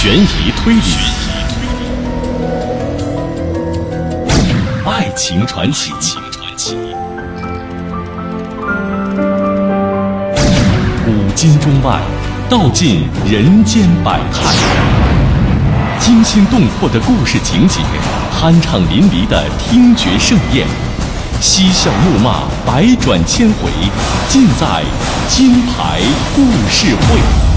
悬疑推理，爱情传奇，古今中外，道尽人间百态，惊心动魄的故事情节，酣畅淋漓的听觉盛宴，嬉笑怒骂，百转千回，尽在金牌故事会。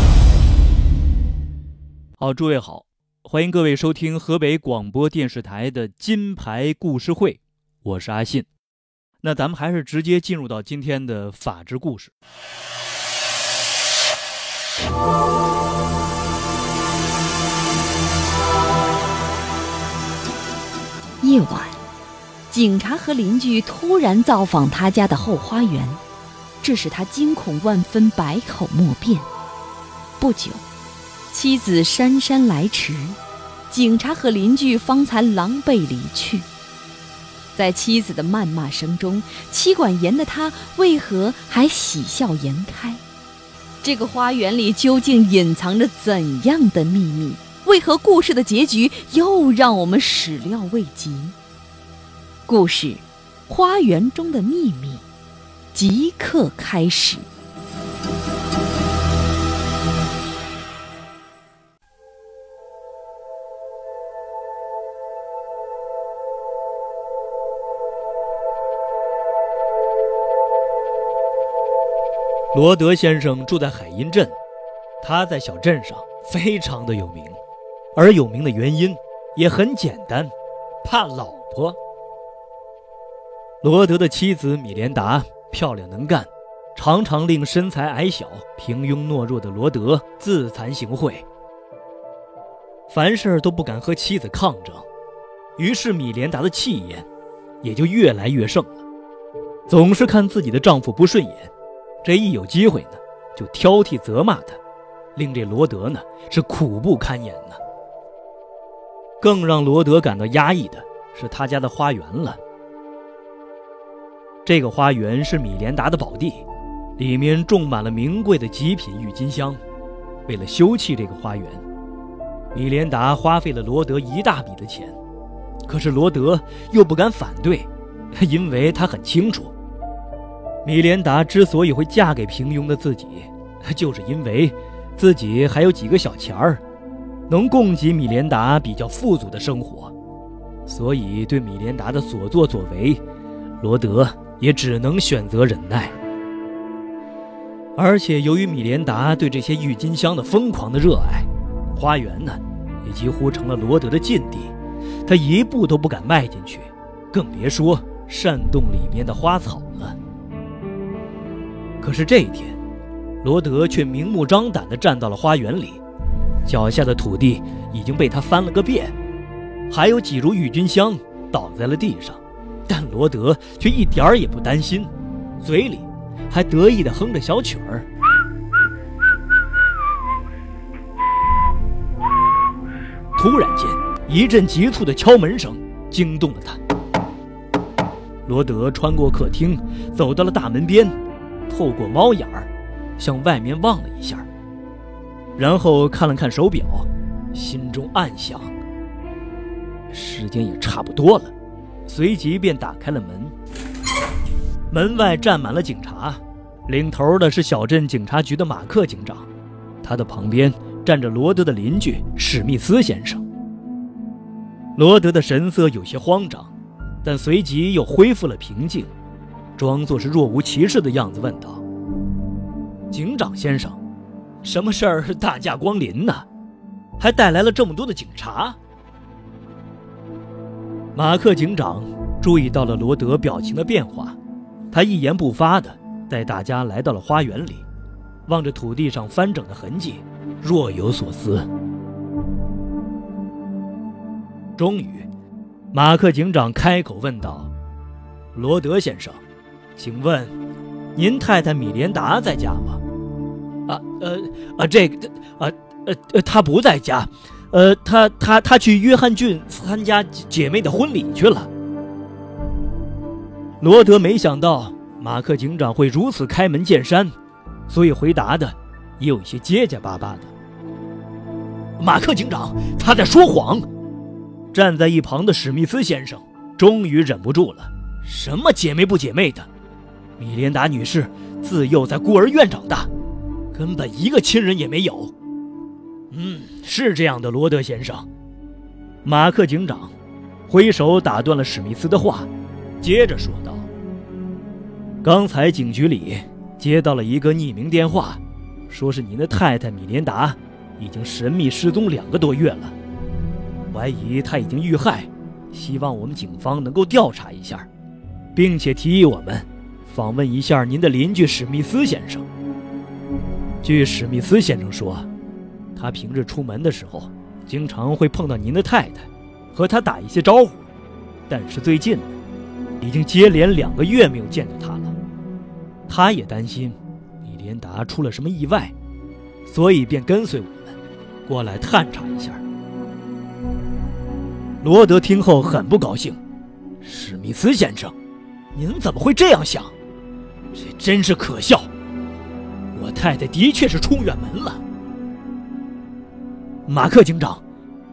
好，诸位好，欢迎各位收听河北广播电视台的金牌故事会，我是阿信。那咱们还是直接进入到今天的法治故事。夜晚，警察和邻居突然造访他家的后花园，这使他惊恐万分，百口莫辩。不久，妻子姗姗来迟，警察和邻居方才狼狈离去。在妻子的谩骂声中，妻管严的他为何还喜笑颜开？这个花园里究竟隐藏着怎样的秘密？为何故事的结局又让我们始料未及？故事《花园中的秘密》即刻开始。罗德先生住在海因镇，他在小镇上非常的有名，而有名的原因也很简单，怕老婆。罗德的妻子米莲达漂亮能干，常常令身材矮小、平庸懦弱的罗德自惭形秽，凡事都不敢和妻子抗争，于是米莲达的气焰也就越来越盛了，总是看自己的丈夫不顺眼。这一有机会呢，就挑剔责骂他，令这罗德呢是苦不堪言呢。更让罗德感到压抑的是他家的花园了。这个花园是米莲达的宝地，里面种满了名贵的极品郁金香。为了修葺这个花园，米莲达花费了罗德一大笔的钱。可是罗德又不敢反对，因为他很清楚。米莲达之所以会嫁给平庸的自己，就是因为自己还有几个小钱儿，能供给米莲达比较富足的生活，所以对米莲达的所作所为，罗德也只能选择忍耐。而且由于米莲达对这些郁金香的疯狂的热爱，花园呢，也几乎成了罗德的禁地，他一步都不敢迈进去，更别说煽动里面的花草。可是这一天，罗德却明目张胆地站到了花园里，脚下的土地已经被他翻了个遍，还有几株郁金香倒在了地上，但罗德却一点儿也不担心，嘴里还得意地哼着小曲儿。突然间，一阵急促的敲门声惊动了他。罗德穿过客厅，走到了大门边。透过猫眼儿，向外面望了一下，然后看了看手表，心中暗想：时间也差不多了。随即便打开了门。门外站满了警察，领头的是小镇警察局的马克警长，他的旁边站着罗德的邻居史密斯先生。罗德的神色有些慌张，但随即又恢复了平静。装作是若无其事的样子，问道：“警长先生，什么事儿大驾光临呢？还带来了这么多的警察？”马克警长注意到了罗德表情的变化，他一言不发的带大家来到了花园里，望着土地上翻整的痕迹，若有所思。终于，马克警长开口问道：“罗德先生。”请问，您太太米莲达在家吗？啊，呃，啊，这个，啊，呃，呃，她不在家，呃，她，她，她去约翰郡参加姐妹的婚礼去了。罗德没想到马克警长会如此开门见山，所以回答的也有一些结结巴巴的。马克警长，他在说谎。站在一旁的史密斯先生终于忍不住了：“什么姐妹不姐妹的？米莲达女士自幼在孤儿院长大，根本一个亲人也没有。”嗯，是这样的，罗德先生。马克警长挥手打断了史密斯的话，接着说道：“刚才警局里接到了一个匿名电话，说是您的太太米莲达已经神秘失踪两个多月了。”怀疑她已经遇害，希望我们警方能够调查一下，并且提议我们访问一下您的邻居史密斯先生。据史密斯先生说，他平日出门的时候经常会碰到您的太太，和他打一些招呼，但是最近已经接连两个月没有见到他了。他也担心米莲达出了什么意外，所以便跟随我们过来探查一下。罗德听后很不高兴，史密斯先生，您怎么会这样想？这真是可笑！我太太的确是出远门了。马克警长，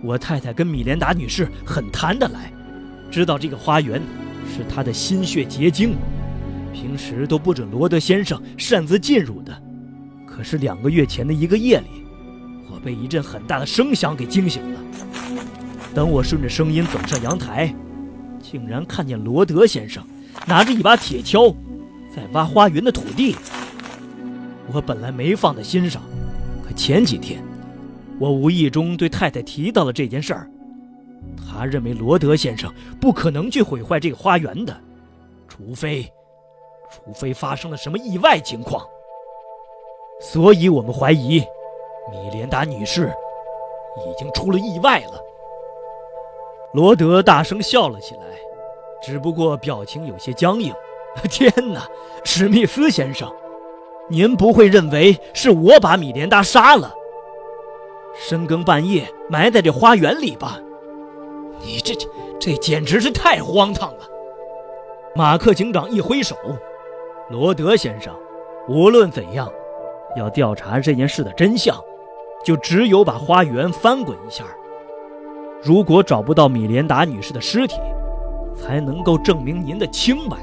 我太太跟米莲达女士很谈得来，知道这个花园是她的心血结晶，平时都不准罗德先生擅自进入的。可是两个月前的一个夜里，我被一阵很大的声响给惊醒了。等我顺着声音走上阳台，竟然看见罗德先生拿着一把铁锹，在挖花园的土地。我本来没放在心上，可前几天，我无意中对太太提到了这件事儿。他认为罗德先生不可能去毁坏这个花园的，除非，除非发生了什么意外情况。所以我们怀疑，米莲达女士已经出了意外了。罗德大声笑了起来，只不过表情有些僵硬。天哪，史密斯先生，您不会认为是我把米莲达杀了，深更半夜埋在这花园里吧？你这这这简直是太荒唐了！马克警长一挥手，罗德先生，无论怎样，要调查这件事的真相，就只有把花园翻滚一下。如果找不到米莲达女士的尸体，才能够证明您的清白！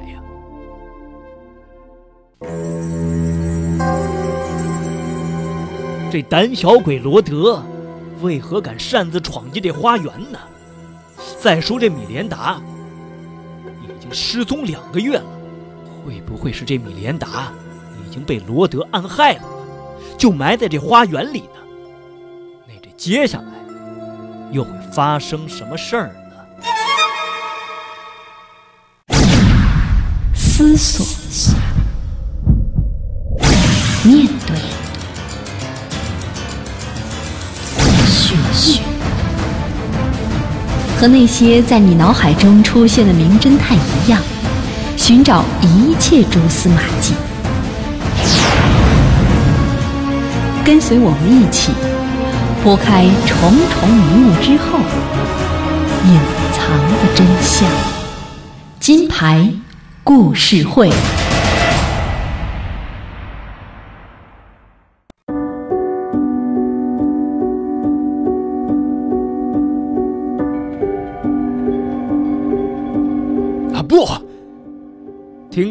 这胆小鬼罗德，为何敢擅自闯进这花园呢？再说这米莲达已经失踪两个月了，会不会是这米莲达已经被罗德暗害了？就埋在这花园里呢？那这接下来又会？发生什么事儿呢？思索，和那些在你脑海中出现的名侦探一样，寻找一切蛛丝马迹。跟随我们一起。拨开重重迷雾之后，隐藏的真相。金牌故事会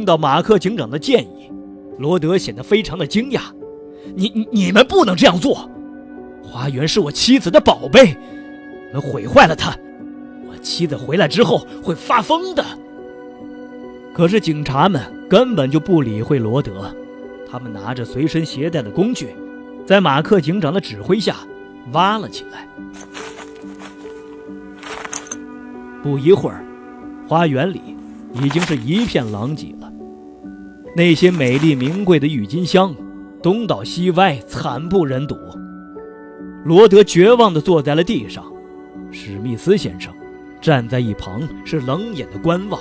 听到马克警长的建议，罗德显得非常的惊讶。你你们不能这样做。花园是我妻子的宝贝，你们毁坏了它，我妻子回来之后会发疯的。可是警察们根本就不理会罗德，他们拿着随身携带的工具，在马克警长的指挥下挖了起来。不一会儿，花园里已经是一片狼藉了，那些美丽名贵的郁金香东倒西歪，惨不忍睹。罗德绝望地坐在了地上，史密斯先生站在一旁是冷眼的观望。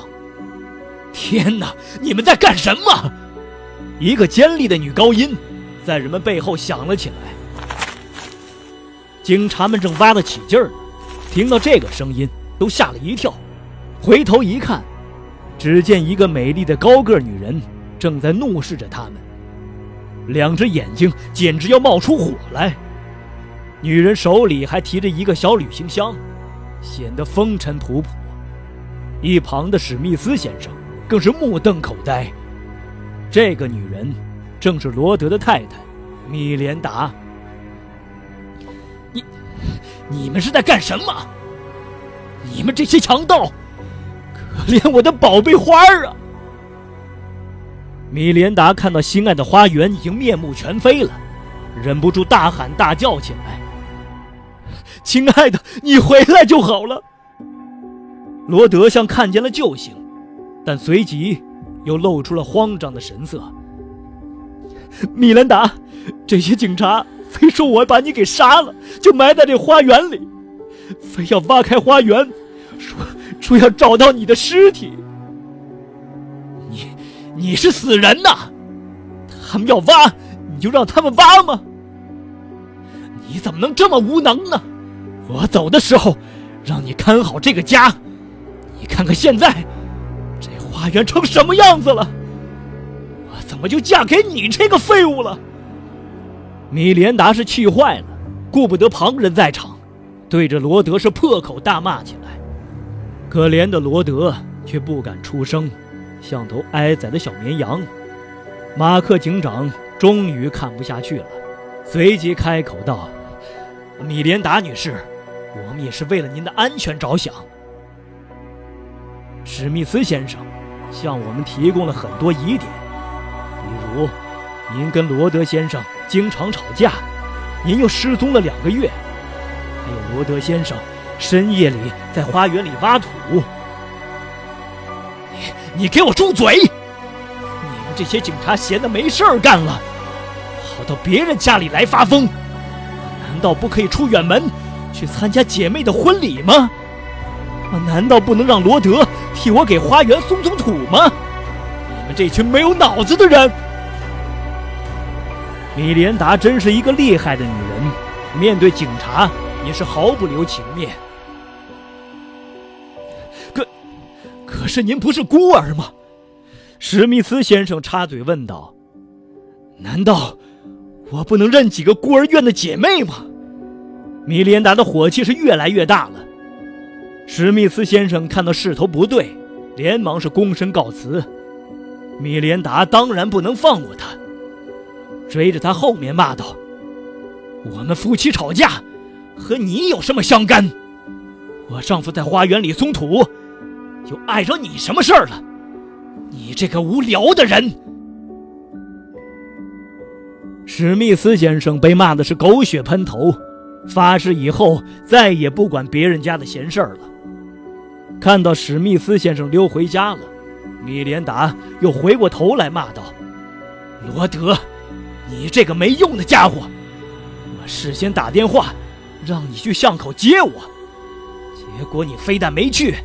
天哪，你们在干什么？一个尖利的女高音在人们背后响了起来。警察们正挖得起劲儿呢，听到这个声音都吓了一跳，回头一看，只见一个美丽的高个女人正在怒视着他们，两只眼睛简直要冒出火来。女人手里还提着一个小旅行箱，显得风尘仆仆。一旁的史密斯先生更是目瞪口呆。这个女人正是罗德的太太米莲达。你，你们是在干什么？你们这些强盗，可怜我的宝贝花儿啊！米连达看到心爱的花园已经面目全非了，忍不住大喊大叫起来：“亲爱的，你回来就好了！”罗德像看见了救星，但随即又露出了慌张的神色。米兰达，这些警察非说我把你给杀了，就埋在这花园里，非要挖开花园，说说要找到你的尸体。你是死人呐！他们要挖，你就让他们挖吗？你怎么能这么无能呢？我走的时候，让你看好这个家。你看看现在，这花园成什么样子了？我怎么就嫁给你这个废物了？米莲达是气坏了，顾不得旁人在场，对着罗德是破口大骂起来。可怜的罗德却不敢出声，像头挨宰的小绵羊。马克警长终于看不下去了，随即开口道：“米莲达女士，我们也是为了您的安全着想。”史密斯先生向我们提供了很多疑点，比如您跟罗德先生经常吵架，您又失踪了两个月，还有罗德先生深夜里在花园里挖土。你你给我住嘴！你们这些警察闲的没事儿干了，跑到别人家里来发疯，难道不可以出远门去参加姐妹的婚礼吗？难道不能让罗德？替我给花园松松土吗？你们这群没有脑子的人！米莲达真是一个厉害的女人，面对警察也是毫不留情面。可是您不是孤儿吗？史密斯先生插嘴问道：“难道我不能认几个孤儿院的姐妹吗？”米莲达的火气是越来越大了。史密斯先生看到势头不对，连忙是躬身告辞。米莲达当然不能放过他，追着他后面骂道：“我们夫妻吵架，和你有什么相干？我丈夫在花园里松土，又碍着你什么事儿了？你这个无聊的人！”史密斯先生被骂的是狗血喷头，发誓以后再也不管别人家的闲事儿了。看到史密斯先生溜回家了，米莲达又回过头来骂道：“罗德，你这个没用的家伙！我事先打电话让你去巷口接我，结果你非但没去，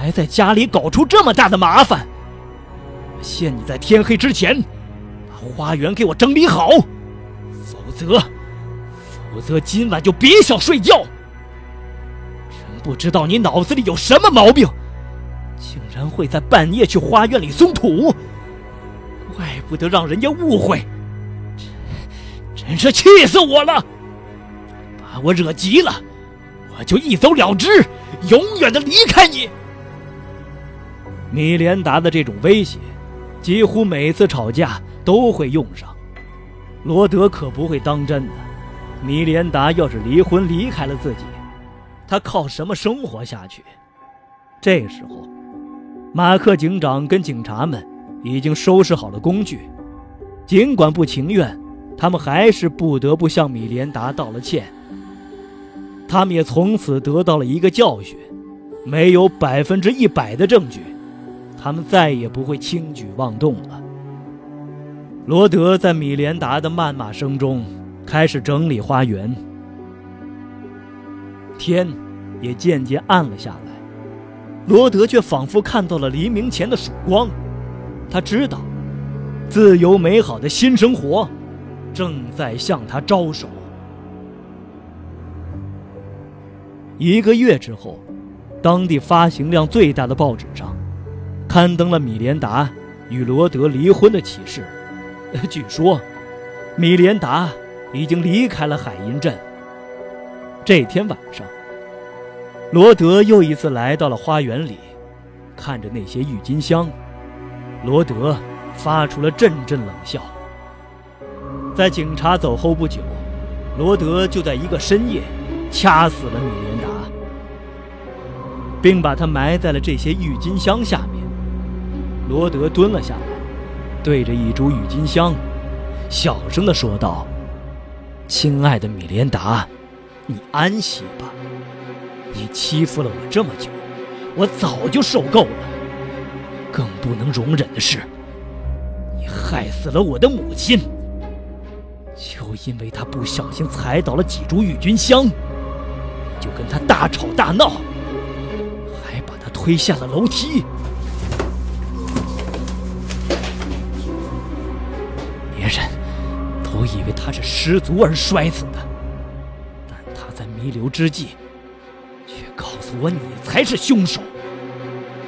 还在家里搞出这么大的麻烦。限你在天黑之前把花园给我整理好，否则，否则今晚就别想睡觉。”真不知道你脑子里有什么毛病，竟然会在半夜去花园里松土，怪不得让人家误会，真真是气死我了！把我惹急了，我就一走了之，永远的离开你。米莲达的这种威胁，几乎每次吵架都会用上。罗德可不会当真的，米莲达要是离婚离开了自己。他靠什么生活下去？这时候，马克警长跟警察们已经收拾好了工具，尽管不情愿，他们还是不得不向米莲达道了歉。他们也从此得到了一个教训：没有百分之一百的证据，他们再也不会轻举妄动了。罗德在米莲达的谩骂声中开始整理花园。天也渐渐暗了下来，罗德却仿佛看到了黎明前的曙光。他知道，自由美好的新生活正在向他招手。一个月之后，当地发行量最大的报纸上刊登了米莲达与罗德离婚的启事。据说，米莲达已经离开了海因镇。这天晚上，罗德又一次来到了花园里，看着那些郁金香，罗德发出了阵阵冷笑。在警察走后不久，罗德就在一个深夜掐死了米莲达，并把他埋在了这些郁金香下面。罗德蹲了下来，对着一株郁金香，小声地说道：“亲爱的米莲达，你安息吧。你欺负了我这么久，我早就受够了。更不能容忍的是，你害死了我的母亲。就因为他不小心踩倒了几株郁金香，就跟他大吵大闹，还把他推下了楼梯。”他是失足而摔死的，但他在弥留之际，却告诉我你才是凶手。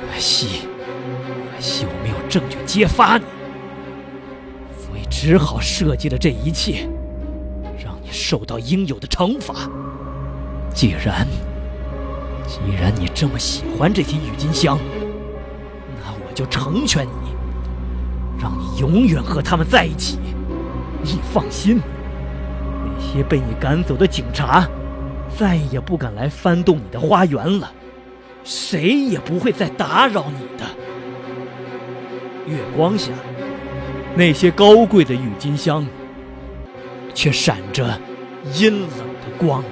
可惜，可惜我没有证据揭发你，所以只好设计了这一切，让你受到应有的惩罚。既然，既然你这么喜欢这些郁金香，那我就成全你，让你永远和他们在一起。你放心，那些被你赶走的警察，再也不敢来翻动你的花园了，谁也不会再打扰你的。月光下，那些高贵的郁金香，却闪着阴冷的光。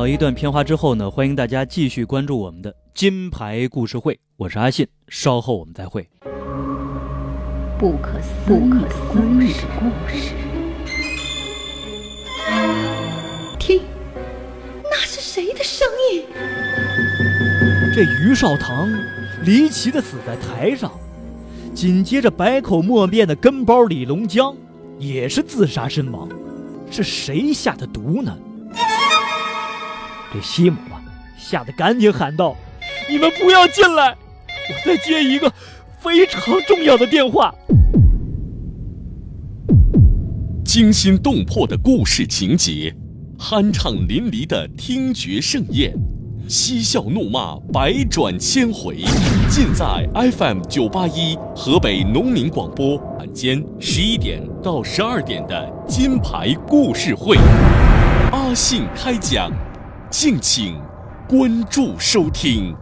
好，一段片花之后呢，欢迎大家继续关注我们的。金牌故事会，我是阿信，稍后我们再会。不可思议的故事，听，那是谁的声音？这于少棠离奇的死在台上，紧接着百口莫辩的跟包李龙江也是自杀身亡，是谁下的毒呢？这西姆啊，吓得赶紧喊道。你们不要进来，我在接一个非常重要的电话。惊心动魄的故事情节，酣畅淋漓的听觉盛宴，嬉笑怒骂百转千回，尽在 FM 九八一河北农民广播晚间十一点到十二点的金牌故事会。阿信开讲，敬请。关注收听。